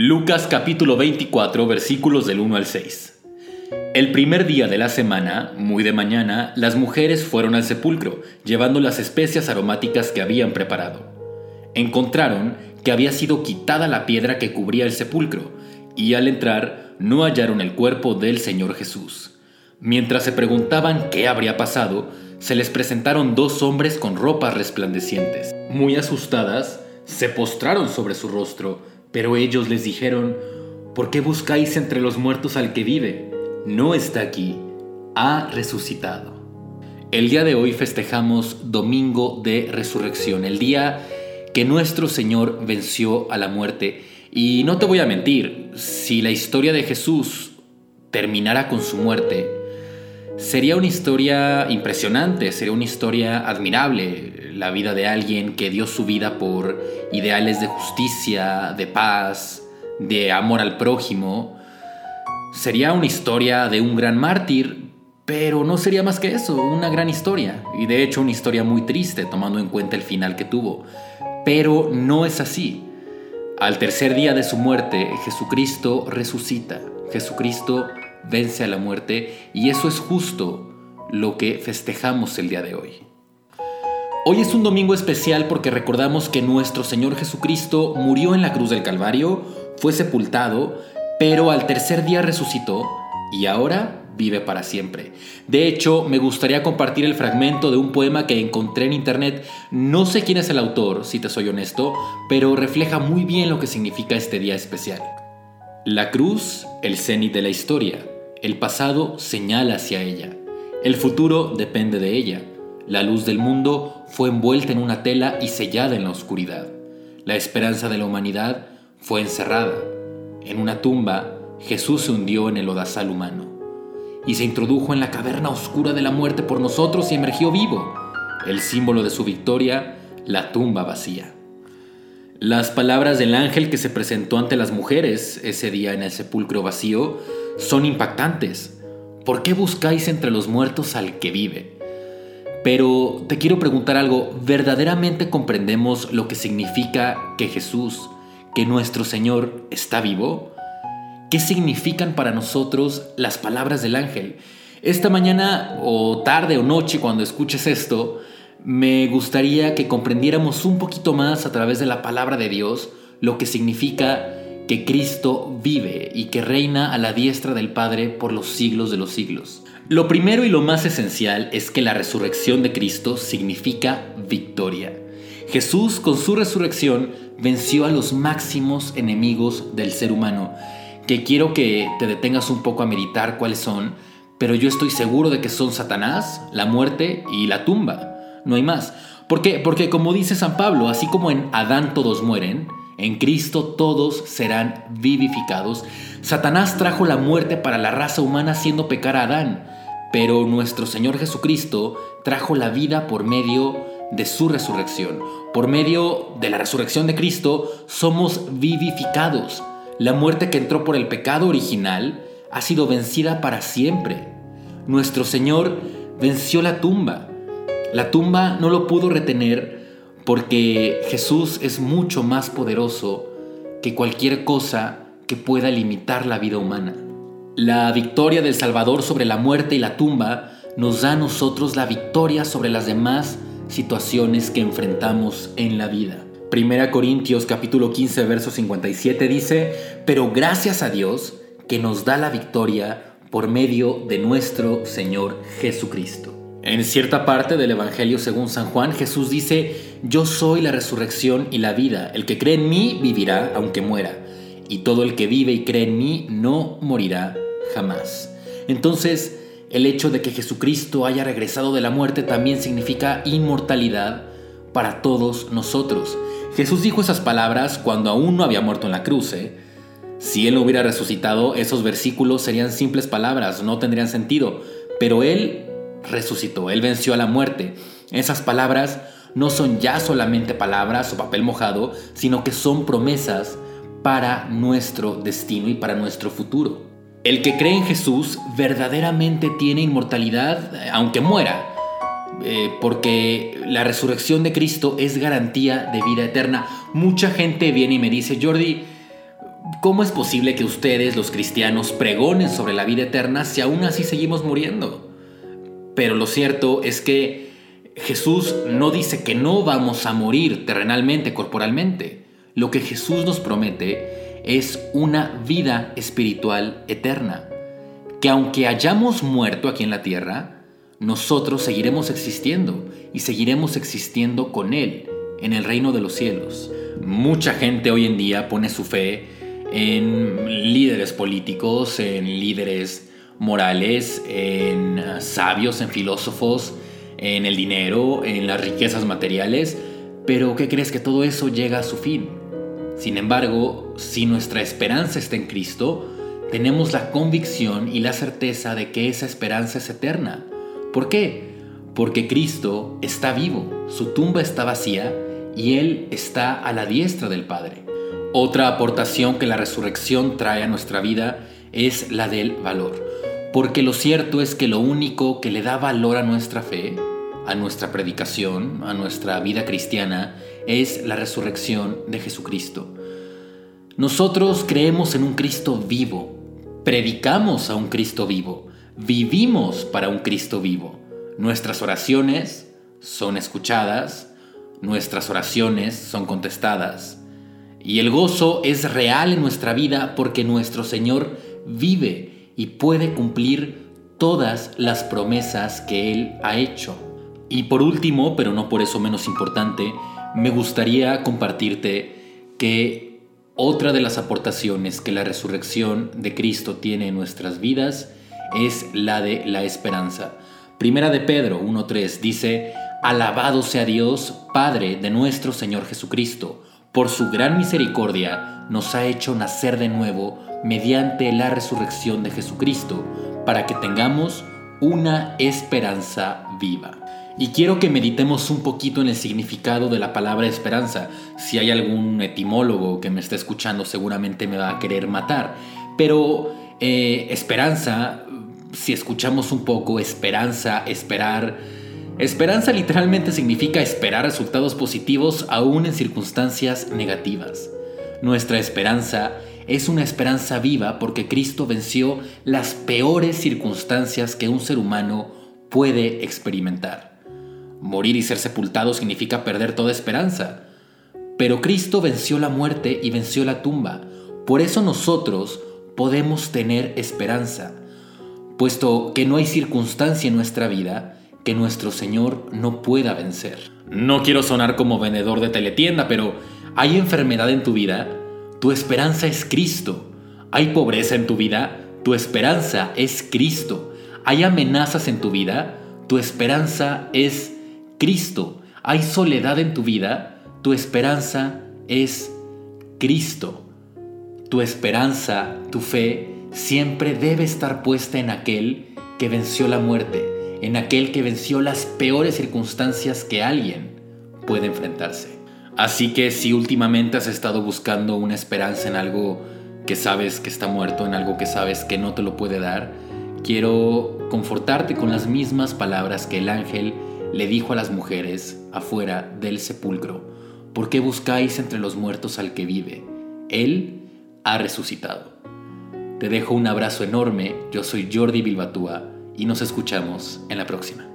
Lucas capítulo 24 versículos del 1 al 6. El primer día de la semana, muy de mañana, las mujeres fueron al sepulcro, llevando las especias aromáticas que habían preparado. Encontraron que había sido quitada la piedra que cubría el sepulcro, y al entrar no hallaron el cuerpo del Señor Jesús. Mientras se preguntaban qué habría pasado, se les presentaron dos hombres con ropas resplandecientes. Muy asustadas, se postraron sobre su rostro, pero ellos les dijeron, ¿por qué buscáis entre los muertos al que vive? No está aquí, ha resucitado. El día de hoy festejamos Domingo de Resurrección, el día que nuestro Señor venció a la muerte. Y no te voy a mentir, si la historia de Jesús terminara con su muerte, sería una historia impresionante, sería una historia admirable, la vida de alguien que dio su vida por ideales de justicia, de paz, de amor al prójimo. Sería una historia de un gran mártir, pero no sería más que eso, una gran historia, y de hecho una historia muy triste tomando en cuenta el final que tuvo. Pero no es así. Al tercer día de su muerte, Jesucristo resucita. Jesucristo vence a la muerte y eso es justo lo que festejamos el día de hoy. Hoy es un domingo especial porque recordamos que nuestro Señor Jesucristo murió en la cruz del Calvario, fue sepultado, pero al tercer día resucitó y ahora vive para siempre. De hecho, me gustaría compartir el fragmento de un poema que encontré en internet. No sé quién es el autor, si te soy honesto, pero refleja muy bien lo que significa este día especial. La cruz, el cenit de la historia. El pasado señala hacia ella. El futuro depende de ella. La luz del mundo fue envuelta en una tela y sellada en la oscuridad. La esperanza de la humanidad fue encerrada. En una tumba, Jesús se hundió en el odazal humano y se introdujo en la caverna oscura de la muerte por nosotros y emergió vivo. El símbolo de su victoria, la tumba vacía. Las palabras del ángel que se presentó ante las mujeres ese día en el sepulcro vacío son impactantes. ¿Por qué buscáis entre los muertos al que vive? Pero te quiero preguntar algo, ¿verdaderamente comprendemos lo que significa que Jesús, que nuestro Señor está vivo? ¿Qué significan para nosotros las palabras del ángel? Esta mañana o tarde o noche cuando escuches esto, me gustaría que comprendiéramos un poquito más a través de la palabra de Dios lo que significa que Cristo vive y que reina a la diestra del Padre por los siglos de los siglos. Lo primero y lo más esencial es que la resurrección de Cristo significa victoria. Jesús con su resurrección venció a los máximos enemigos del ser humano, que quiero que te detengas un poco a meditar cuáles son, pero yo estoy seguro de que son Satanás, la muerte y la tumba no hay más. ¿Por qué? Porque como dice San Pablo, así como en Adán todos mueren, en Cristo todos serán vivificados. Satanás trajo la muerte para la raza humana haciendo pecar a Adán, pero nuestro Señor Jesucristo trajo la vida por medio de su resurrección. Por medio de la resurrección de Cristo somos vivificados. La muerte que entró por el pecado original ha sido vencida para siempre. Nuestro Señor venció la tumba. La tumba no lo pudo retener porque Jesús es mucho más poderoso que cualquier cosa que pueda limitar la vida humana. La victoria del Salvador sobre la muerte y la tumba nos da a nosotros la victoria sobre las demás situaciones que enfrentamos en la vida. Primera Corintios capítulo 15 verso 57 dice, pero gracias a Dios que nos da la victoria por medio de nuestro Señor Jesucristo. En cierta parte del Evangelio según San Juan, Jesús dice, yo soy la resurrección y la vida, el que cree en mí vivirá aunque muera, y todo el que vive y cree en mí no morirá jamás. Entonces, el hecho de que Jesucristo haya regresado de la muerte también significa inmortalidad para todos nosotros. Jesús dijo esas palabras cuando aún no había muerto en la cruz. ¿eh? Si Él no hubiera resucitado, esos versículos serían simples palabras, no tendrían sentido, pero Él resucitó, Él venció a la muerte. Esas palabras no son ya solamente palabras o papel mojado, sino que son promesas para nuestro destino y para nuestro futuro. El que cree en Jesús verdaderamente tiene inmortalidad, eh, aunque muera, eh, porque la resurrección de Cristo es garantía de vida eterna. Mucha gente viene y me dice, Jordi, ¿Cómo es posible que ustedes, los cristianos, pregonen sobre la vida eterna si aún así seguimos muriendo? Pero lo cierto es que Jesús no dice que no vamos a morir terrenalmente, corporalmente. Lo que Jesús nos promete es una vida espiritual eterna. Que aunque hayamos muerto aquí en la tierra, nosotros seguiremos existiendo y seguiremos existiendo con Él en el reino de los cielos. Mucha gente hoy en día pone su fe en líderes políticos, en líderes morales, en ah, sabios, en filósofos, en el dinero, en las riquezas materiales, pero ¿qué crees que todo eso llega a su fin? Sin embargo, si nuestra esperanza está en Cristo, tenemos la convicción y la certeza de que esa esperanza es eterna. ¿Por qué? Porque Cristo está vivo, su tumba está vacía y Él está a la diestra del Padre. Otra aportación que la resurrección trae a nuestra vida es la del valor. Porque lo cierto es que lo único que le da valor a nuestra fe, a nuestra predicación, a nuestra vida cristiana, es la resurrección de Jesucristo. Nosotros creemos en un Cristo vivo, predicamos a un Cristo vivo, vivimos para un Cristo vivo. Nuestras oraciones son escuchadas, nuestras oraciones son contestadas. Y el gozo es real en nuestra vida porque nuestro Señor vive y puede cumplir todas las promesas que Él ha hecho. Y por último, pero no por eso menos importante, me gustaría compartirte que otra de las aportaciones que la resurrección de Cristo tiene en nuestras vidas es la de la esperanza. Primera de Pedro 1.3 dice, Alabado sea Dios, Padre de nuestro Señor Jesucristo, por su gran misericordia nos ha hecho nacer de nuevo mediante la resurrección de Jesucristo, para que tengamos una esperanza viva. Y quiero que meditemos un poquito en el significado de la palabra esperanza. Si hay algún etimólogo que me está escuchando seguramente me va a querer matar. Pero eh, esperanza, si escuchamos un poco, esperanza, esperar, Esperanza literalmente significa esperar resultados positivos aún en circunstancias negativas. Nuestra esperanza es una esperanza viva porque Cristo venció las peores circunstancias que un ser humano puede experimentar. Morir y ser sepultado significa perder toda esperanza. Pero Cristo venció la muerte y venció la tumba. Por eso nosotros podemos tener esperanza. Puesto que no hay circunstancia en nuestra vida que nuestro Señor no pueda vencer. No quiero sonar como vendedor de teletienda, pero hay enfermedad en tu vida, tu esperanza es Cristo. Hay pobreza en tu vida, tu esperanza es Cristo. Hay amenazas en tu vida, tu esperanza es Cristo. Hay soledad en tu vida, tu esperanza es Cristo. Tu esperanza, tu fe, siempre debe estar puesta en aquel que venció la muerte en aquel que venció las peores circunstancias que alguien puede enfrentarse. Así que si últimamente has estado buscando una esperanza en algo que sabes que está muerto, en algo que sabes que no te lo puede dar, quiero confortarte con las mismas palabras que el ángel le dijo a las mujeres afuera del sepulcro. ¿Por qué buscáis entre los muertos al que vive? Él ha resucitado. Te dejo un abrazo enorme, yo soy Jordi Bilbatúa y nos escuchamos en la próxima.